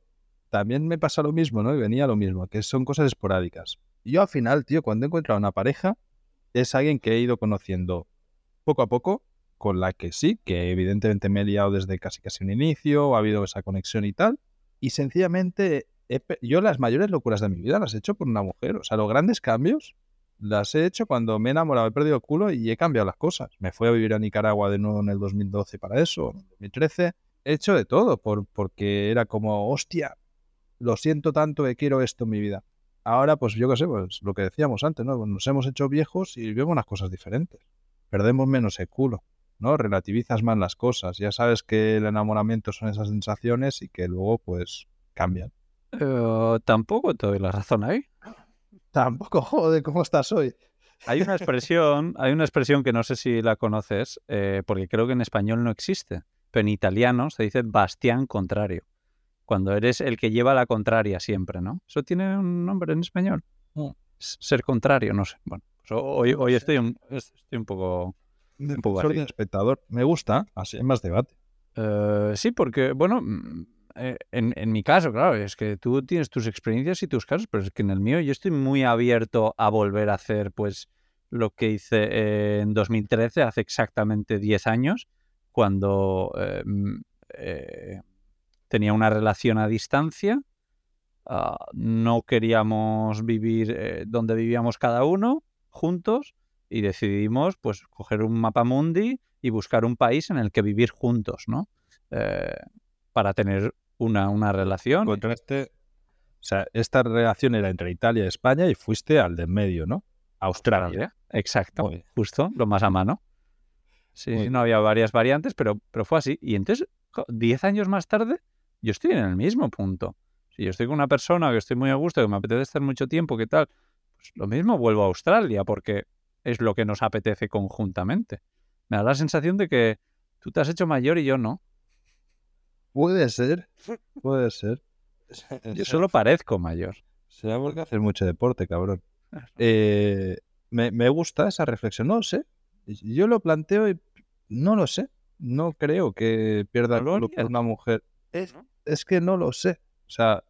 también me pasa lo mismo, ¿no? Y venía lo mismo, que son cosas esporádicas. Y yo al final, tío, cuando he encontrado una pareja, es alguien que he ido conociendo poco a poco con la que sí, que evidentemente me he liado desde casi casi un inicio, ha habido esa conexión y tal, y sencillamente yo las mayores locuras de mi vida las he hecho por una mujer, o sea, los grandes cambios las he hecho cuando me he enamorado, he perdido el culo y he cambiado las cosas. Me fui a vivir a Nicaragua de nuevo en el 2012 para eso, en el 2013. He hecho de todo por, porque era como, hostia, lo siento tanto que quiero esto en mi vida. Ahora, pues yo qué sé, pues lo que decíamos antes, ¿no? Nos hemos hecho viejos y vemos unas cosas diferentes. Perdemos menos el culo, ¿no? Relativizas más las cosas. Ya sabes que el enamoramiento son esas sensaciones y que luego, pues, cambian. Eh, tampoco te doy la razón ahí. Tampoco, joder, ¿cómo estás hoy? Hay una expresión, hay una expresión que no sé si la conoces, eh, porque creo que en español no existe, pero en italiano se dice bastián contrario. Cuando eres el que lleva la contraria siempre, ¿no? ¿Eso tiene un nombre en español? Mm. Ser contrario, no sé. Bueno, pues hoy, hoy estoy, un, estoy un poco... Un espectador. Me gusta, así hay más debate. Eh, sí, porque, bueno, mm, eh, en, en mi caso, claro, es que tú tienes tus experiencias y tus casos, pero es que en el mío yo estoy muy abierto a volver a hacer, pues, lo que hice eh, en 2013, hace exactamente 10 años, cuando eh, mm, eh, tenía una relación a distancia. ah, no queríamos vivir eh, donde vivíamos cada uno juntos y decidimos pues coger un mapa mundi y buscar un país en el que vivir juntos, ¿no? Eh, para tener una, una relación. Encontraste, o sea, esta relación era entre Italia y España y fuiste al de en medio, ¿no? Australia. Australia. Exacto, justo, lo más a mano. Sí, Muy no había varias variantes, pero, pero fue así. Y entonces, jo, 10 años más tarde, yo estoy en el mismo punto. Si yo estoy con una persona que estoy muy a gusto, que me apetece estar mucho tiempo, ¿qué tal? Pues lo mismo vuelvo a Australia, porque es lo que nos apetece conjuntamente. Me da la sensación de que tú te has hecho mayor y yo no. Puede ser, puede ser. Yo solo parezco mayor. Será porque haces mucho deporte, cabrón. Eh, me, me gusta esa reflexión. No lo sé. Yo lo planteo y no lo sé. No creo que pierda el ¿No lo por una mujer. Es, es que no lo sé. O sea,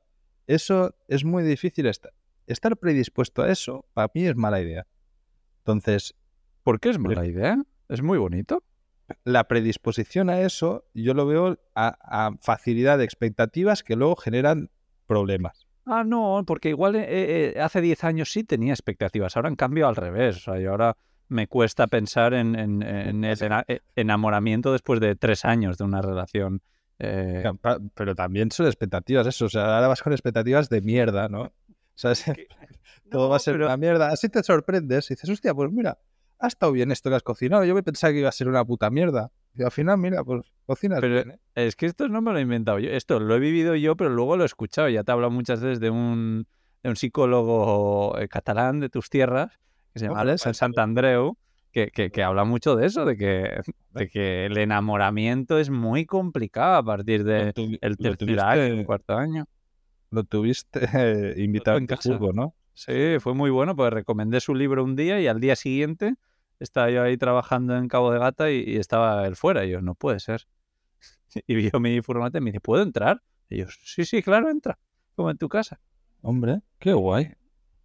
eso es muy difícil estar. Estar predispuesto a eso, para mí es mala idea. Entonces, ¿Por qué es mala idea? Es muy bonito. la predisposición a eso, yo lo veo a, a facilidad de expectativas que luego generan problemas. Ah, no, porque igual eh, eh, hace 10 años sí tenía expectativas, ahora en cambio al revés. O sea, yo ahora me cuesta pensar en, en- en el ena- eh, enamoramiento después de tres años de una relación. eh, Pero también son expectativas, eso. O sea, ahora vas con expectativas de mierda, ¿no? Todo No, va a ser pero- una mierda. Así te sorprendes y dices, hostia, pues mira, ha estado bien esto que has cocinado. Yo me pensaba que iba a ser una puta mierda. Y al final, mira, pues cocinas Pero- bien, ¿eh? Es que esto no me lo he inventado yo. Esto lo he vivido yo, pero luego lo he escuchado. Ya te he hablado muchas veces de un, de un psicólogo eh, catalán de tus tierras, que se llama Hombre, San Santandreu, que, que, que habla mucho de eso, de que, de que el enamoramiento es muy complicado a partir del el lo tercer año, el cuarto año. Lo tuviste eh, invitado en jugo, ¿no? Sí, fue muy bueno, pues recomendé su libro un día y al día siguiente estaba yo ahí trabajando en Cabo de Gata y, y estaba él fuera. Y yo, no puede ser. Y vio mi furgoneta y me dice, ¿puedo entrar? Y yo, sí, sí, claro, entra. Como en tu casa. Hombre, qué guay.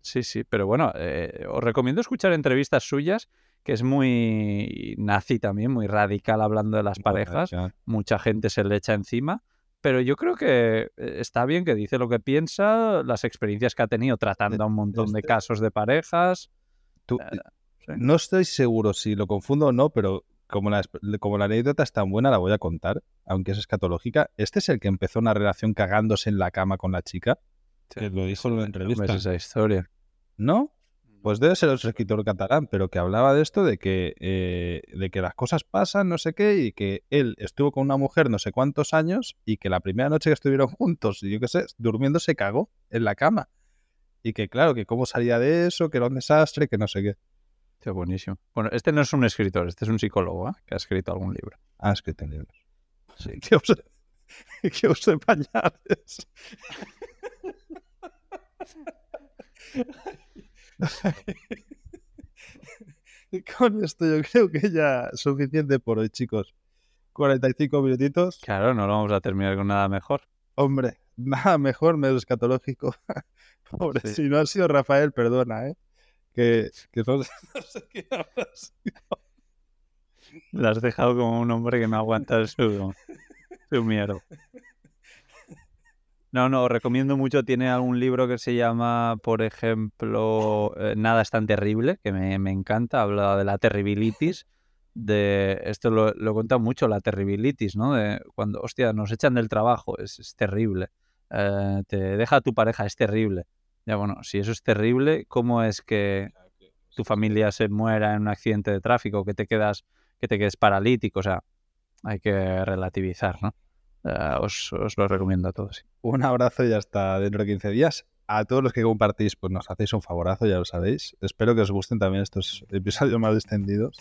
Sí, sí, pero bueno, eh, os recomiendo escuchar entrevistas suyas, que es muy nazi también, muy radical hablando de las parejas. Mucha gente se le echa encima. Pero yo creo que eh, está bien que dice lo que piensa, las experiencias que ha tenido tratando a un montón de este- casos de parejas. Tú- Eh, sí. No estoy seguro si lo confundo o no, pero como la, como la anécdota es tan buena, la voy a contar, aunque es escatológica. ¿Este es el que empezó una relación cagándose en la cama con la chica? Que lo dijo en una ¿Cómo es entrevista. esa historia? ¿No? Pues debe ser otro escritor catalán, pero que hablaba de esto, de que, eh, de que las cosas pasan, no sé qué, y que él estuvo con una mujer no sé cuántos años, y que la primera noche que estuvieron juntos, y yo qué sé, durmiendo se cagó en la cama. Y que claro, que cómo salía de eso, que era un desastre, que no sé qué. Qué buenísimo. Bueno, este no es un escritor, este es un psicólogo ¿eh? que ha escrito algún libro. Ah, escrito libros. Sí. Que use, que use pañales. Con esto yo creo que ya es suficiente por hoy, chicos. 45 minutitos. Claro, no lo vamos a terminar con nada mejor. Hombre, nada mejor, medio escatológico. Pobre, Sí. si no ha sido Rafael, perdona, ¿eh? Que, que no, sé- no sé quién habrá sido. Le has dejado como un hombre que no aguanta su, su mierda. No, no, os recomiendo mucho. Tiene algún libro que se llama, por ejemplo, eh, Nada es tan terrible, que me, me encanta. Habla de la terribilitis. De, esto lo, lo contado mucho, la terribilitis, ¿no? De cuando, hostia, nos echan del trabajo, es, es terrible. eh, te deja tu pareja, es terrible. Ya bueno, si eso es terrible, ¿cómo es que tu familia se muera en un accidente de tráfico, que te quedas, que te quedes paralítico? O sea, hay que relativizar, ¿no? Eh, os, os lo recomiendo a todos. sí. Un abrazo y hasta dentro de 15 días. A todos los que compartís, pues nos hacéis un favorazo, ya lo sabéis. Espero que os gusten también estos episodios más extendidos.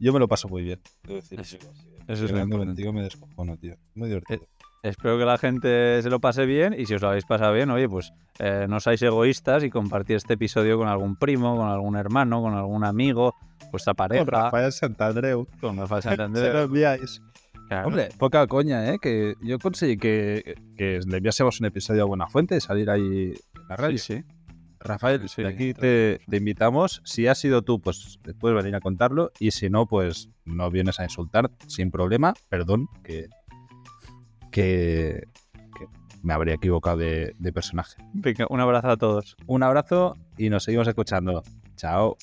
Yo me lo paso muy bien. decir. Eso- Eso es lo Hablando importante. contigo me descojono, tío. Muy divertido. Espero que la gente se lo pase bien y si os lo habéis pasado bien, oye, pues eh, no seáis egoístas y compartir este episodio con algún primo, con algún hermano, con algún amigo, vuestra pareja, Con Rafael Santandreu. con Rafael Se lo enviáis. Claro. Hombre, poca coña, ¿eh? Que yo conseguí que, que le enviásemos un episodio a Buenafuente y salir ahí en la radio. Sí, sí. Rafael, Sí, de aquí te, te invitamos. Si has sido tú, pues puedes venir a contarlo. Y si no, pues no vienes a insultar sin problema. Perdón, que, que, que me habría equivocado de, de personaje. Venga, un abrazo a todos. Un abrazo y nos seguimos escuchando. Chao.